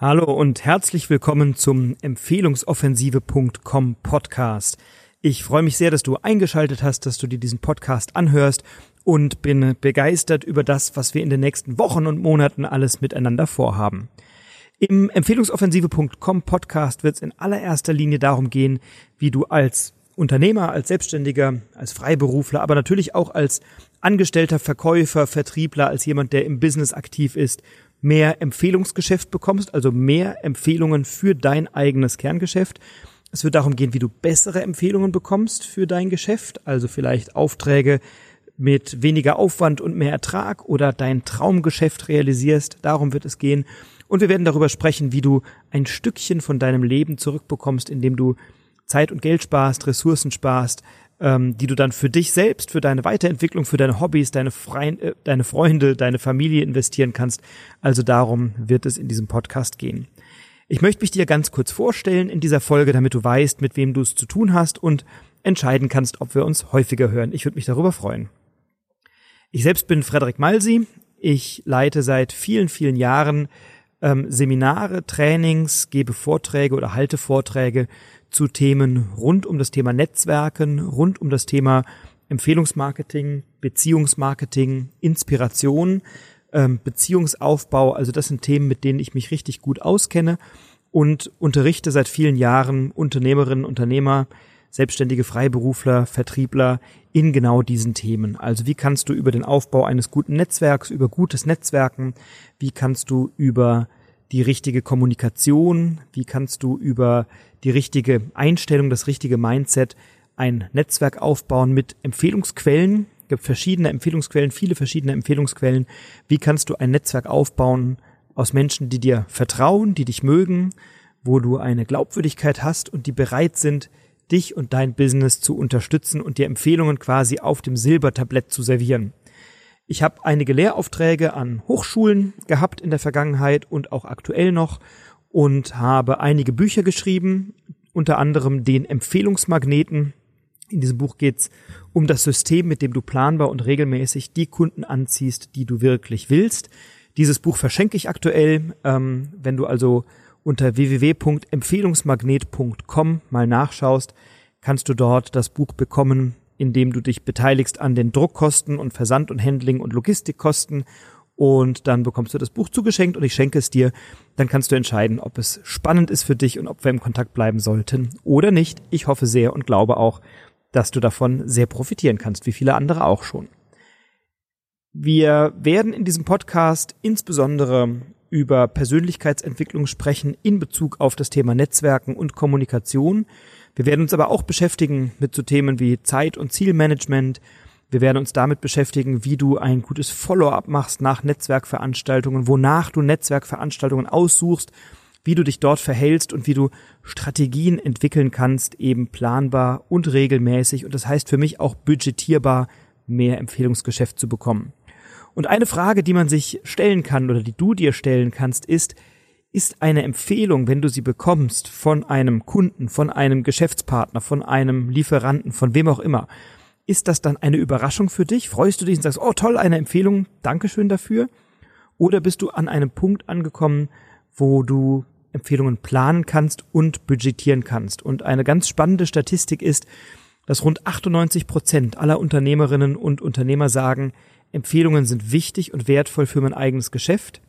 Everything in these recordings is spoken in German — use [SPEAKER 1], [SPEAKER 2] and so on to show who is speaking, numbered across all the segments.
[SPEAKER 1] Hallo und herzlich willkommen zum Empfehlungsoffensive.com Podcast. Ich freue mich sehr, dass du eingeschaltet hast, dass du dir diesen Podcast anhörst und bin begeistert über das, was wir in den nächsten Wochen und Monaten alles miteinander vorhaben. Im Empfehlungsoffensive.com Podcast wird es in allererster Linie darum gehen, wie du als Unternehmer, als Selbstständiger, als Freiberufler, aber natürlich auch als Angestellter, Verkäufer, Vertriebler, als jemand, der im Business aktiv ist, mehr Empfehlungsgeschäft bekommst, also mehr Empfehlungen für dein eigenes Kerngeschäft. Es wird darum gehen, wie du bessere Empfehlungen bekommst für dein Geschäft, also vielleicht Aufträge mit weniger Aufwand und mehr Ertrag oder dein Traumgeschäft realisierst. Darum wird es gehen. Und wir werden darüber sprechen, wie du ein Stückchen von deinem Leben zurückbekommst, indem du Zeit und Geld sparst, Ressourcen sparst, ähm, die du dann für dich selbst, für deine Weiterentwicklung, für deine Hobbys, deine, Freien, äh, deine Freunde, deine Familie investieren kannst. Also darum wird es in diesem Podcast gehen. Ich möchte mich dir ganz kurz vorstellen in dieser Folge, damit du weißt, mit wem du es zu tun hast und entscheiden kannst, ob wir uns häufiger hören. Ich würde mich darüber freuen. Ich selbst bin Frederik Malsi. Ich leite seit vielen, vielen Jahren ähm, Seminare, Trainings, gebe Vorträge oder halte Vorträge zu Themen rund um das Thema Netzwerken, rund um das Thema Empfehlungsmarketing, Beziehungsmarketing, Inspiration, ähm, Beziehungsaufbau. Also das sind Themen, mit denen ich mich richtig gut auskenne und unterrichte seit vielen Jahren Unternehmerinnen, Unternehmer, selbstständige Freiberufler, Vertriebler in genau diesen Themen. Also wie kannst du über den Aufbau eines guten Netzwerks, über gutes Netzwerken, wie kannst du über die richtige Kommunikation, wie kannst du über die richtige Einstellung, das richtige Mindset ein Netzwerk aufbauen mit Empfehlungsquellen. Es gibt verschiedene Empfehlungsquellen, viele verschiedene Empfehlungsquellen. Wie kannst du ein Netzwerk aufbauen aus Menschen, die dir vertrauen, die dich mögen, wo du eine Glaubwürdigkeit hast und die bereit sind, dich und dein Business zu unterstützen und dir Empfehlungen quasi auf dem Silbertablett zu servieren. Ich habe einige Lehraufträge an Hochschulen gehabt in der Vergangenheit und auch aktuell noch und habe einige Bücher geschrieben, unter anderem den Empfehlungsmagneten. In diesem Buch geht's um das System, mit dem du planbar und regelmäßig die Kunden anziehst, die du wirklich willst. Dieses Buch verschenke ich aktuell. Ähm, wenn du also unter www.empfehlungsmagnet.com mal nachschaust, kannst du dort das Buch bekommen indem du dich beteiligst an den Druckkosten und Versand und Handling und Logistikkosten und dann bekommst du das Buch zugeschenkt und ich schenke es dir. Dann kannst du entscheiden, ob es spannend ist für dich und ob wir im Kontakt bleiben sollten oder nicht. Ich hoffe sehr und glaube auch, dass du davon sehr profitieren kannst, wie viele andere auch schon. Wir werden in diesem Podcast insbesondere über Persönlichkeitsentwicklung sprechen in Bezug auf das Thema Netzwerken und Kommunikation. Wir werden uns aber auch beschäftigen mit so Themen wie Zeit- und Zielmanagement. Wir werden uns damit beschäftigen, wie du ein gutes Follow-up machst nach Netzwerkveranstaltungen, wonach du Netzwerkveranstaltungen aussuchst, wie du dich dort verhältst und wie du Strategien entwickeln kannst, eben planbar und regelmäßig und das heißt für mich auch budgetierbar mehr Empfehlungsgeschäft zu bekommen. Und eine Frage, die man sich stellen kann oder die du dir stellen kannst, ist, ist eine Empfehlung, wenn du sie bekommst von einem Kunden, von einem Geschäftspartner, von einem Lieferanten, von wem auch immer, ist das dann eine Überraschung für dich? Freust du dich und sagst, oh toll, eine Empfehlung, Dankeschön dafür? Oder bist du an einem Punkt angekommen, wo du Empfehlungen planen kannst und budgetieren kannst? Und eine ganz spannende Statistik ist, dass rund 98 Prozent aller Unternehmerinnen und Unternehmer sagen, Empfehlungen sind wichtig und wertvoll für mein eigenes Geschäft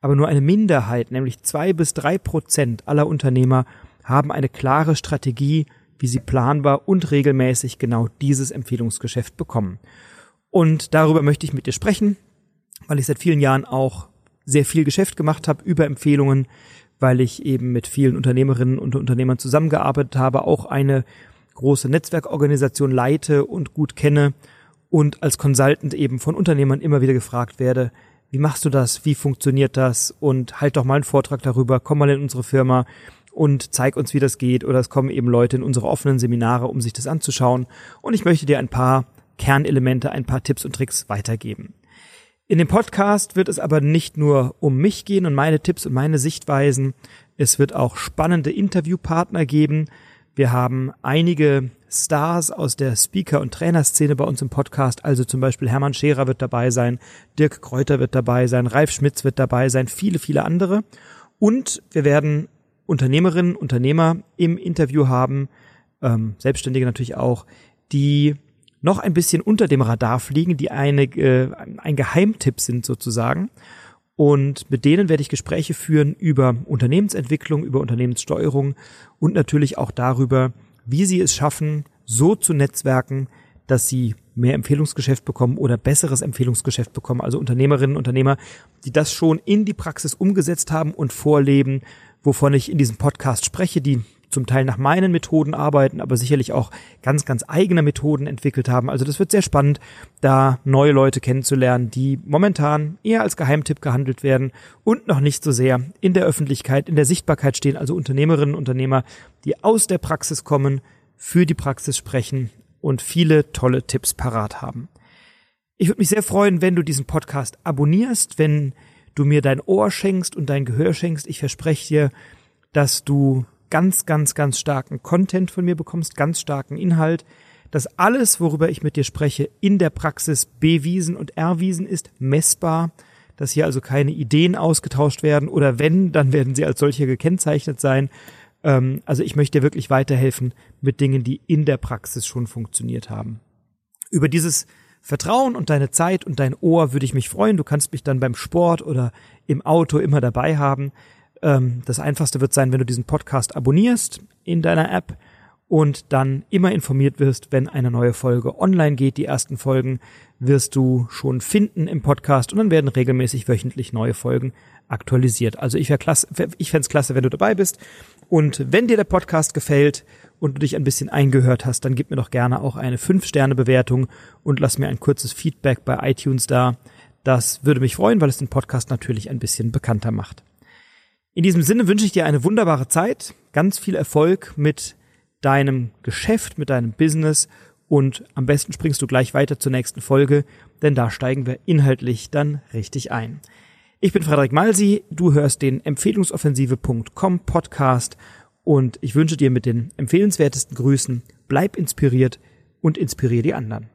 [SPEAKER 1] aber nur eine Minderheit, nämlich zwei bis drei Prozent aller Unternehmer haben eine klare Strategie, wie sie planbar und regelmäßig genau dieses Empfehlungsgeschäft bekommen. Und darüber möchte ich mit dir sprechen, weil ich seit vielen Jahren auch sehr viel Geschäft gemacht habe über Empfehlungen, weil ich eben mit vielen Unternehmerinnen und Unternehmern zusammengearbeitet habe, auch eine große Netzwerkorganisation leite und gut kenne und als Consultant eben von Unternehmern immer wieder gefragt werde, wie machst du das, wie funktioniert das und halt doch mal einen Vortrag darüber, komm mal in unsere Firma und zeig uns, wie das geht oder es kommen eben Leute in unsere offenen Seminare, um sich das anzuschauen und ich möchte dir ein paar Kernelemente, ein paar Tipps und Tricks weitergeben. In dem Podcast wird es aber nicht nur um mich gehen und meine Tipps und meine Sichtweisen. Es wird auch spannende Interviewpartner geben. Wir haben einige Stars aus der Speaker- und Trainerszene bei uns im Podcast. Also zum Beispiel Hermann Scherer wird dabei sein, Dirk Kräuter wird dabei sein, Ralf Schmitz wird dabei sein, viele, viele andere. Und wir werden Unternehmerinnen, Unternehmer im Interview haben, ähm, Selbstständige natürlich auch, die noch ein bisschen unter dem Radar fliegen, die eine, äh, ein Geheimtipp sind sozusagen. Und mit denen werde ich Gespräche führen über Unternehmensentwicklung, über Unternehmenssteuerung und natürlich auch darüber, wie sie es schaffen, so zu netzwerken, dass sie mehr Empfehlungsgeschäft bekommen oder besseres Empfehlungsgeschäft bekommen. Also Unternehmerinnen und Unternehmer, die das schon in die Praxis umgesetzt haben und vorleben, wovon ich in diesem Podcast spreche, die zum Teil nach meinen Methoden arbeiten, aber sicherlich auch ganz, ganz eigene Methoden entwickelt haben. Also das wird sehr spannend, da neue Leute kennenzulernen, die momentan eher als Geheimtipp gehandelt werden und noch nicht so sehr in der Öffentlichkeit, in der Sichtbarkeit stehen. Also Unternehmerinnen und Unternehmer, die aus der Praxis kommen, für die Praxis sprechen und viele tolle Tipps parat haben. Ich würde mich sehr freuen, wenn du diesen Podcast abonnierst, wenn du mir dein Ohr schenkst und dein Gehör schenkst. Ich verspreche dir, dass du ganz, ganz, ganz starken Content von mir bekommst, ganz starken Inhalt, dass alles, worüber ich mit dir spreche, in der Praxis bewiesen und erwiesen ist, messbar, dass hier also keine Ideen ausgetauscht werden oder wenn, dann werden sie als solche gekennzeichnet sein. Ähm, also ich möchte dir wirklich weiterhelfen mit Dingen, die in der Praxis schon funktioniert haben. Über dieses Vertrauen und deine Zeit und dein Ohr würde ich mich freuen. Du kannst mich dann beim Sport oder im Auto immer dabei haben. Ähm, das einfachste wird sein, wenn du diesen Podcast abonnierst in deiner App und dann immer informiert wirst, wenn eine neue Folge online geht. Die ersten Folgen wirst du schon finden im Podcast und dann werden regelmäßig wöchentlich neue Folgen aktualisiert. Also ich klasse, ich fände es klasse, wenn du dabei bist. Und wenn dir der Podcast gefällt und du dich ein bisschen eingehört hast, dann gib mir doch gerne auch eine 5-Sterne-Bewertung und lass mir ein kurzes Feedback bei iTunes da. Das würde mich freuen, weil es den Podcast natürlich ein bisschen bekannter macht. In diesem Sinne wünsche ich dir eine wunderbare Zeit, ganz viel Erfolg mit deinem Geschäft, mit deinem Business und am besten springst du gleich weiter zur nächsten Folge, denn da steigen wir inhaltlich dann richtig ein. Ich bin Frederik Malsi, du hörst den Empfehlungsoffensive.com Podcast und ich wünsche dir mit den empfehlenswertesten Grüßen, bleib inspiriert und inspiriere die anderen.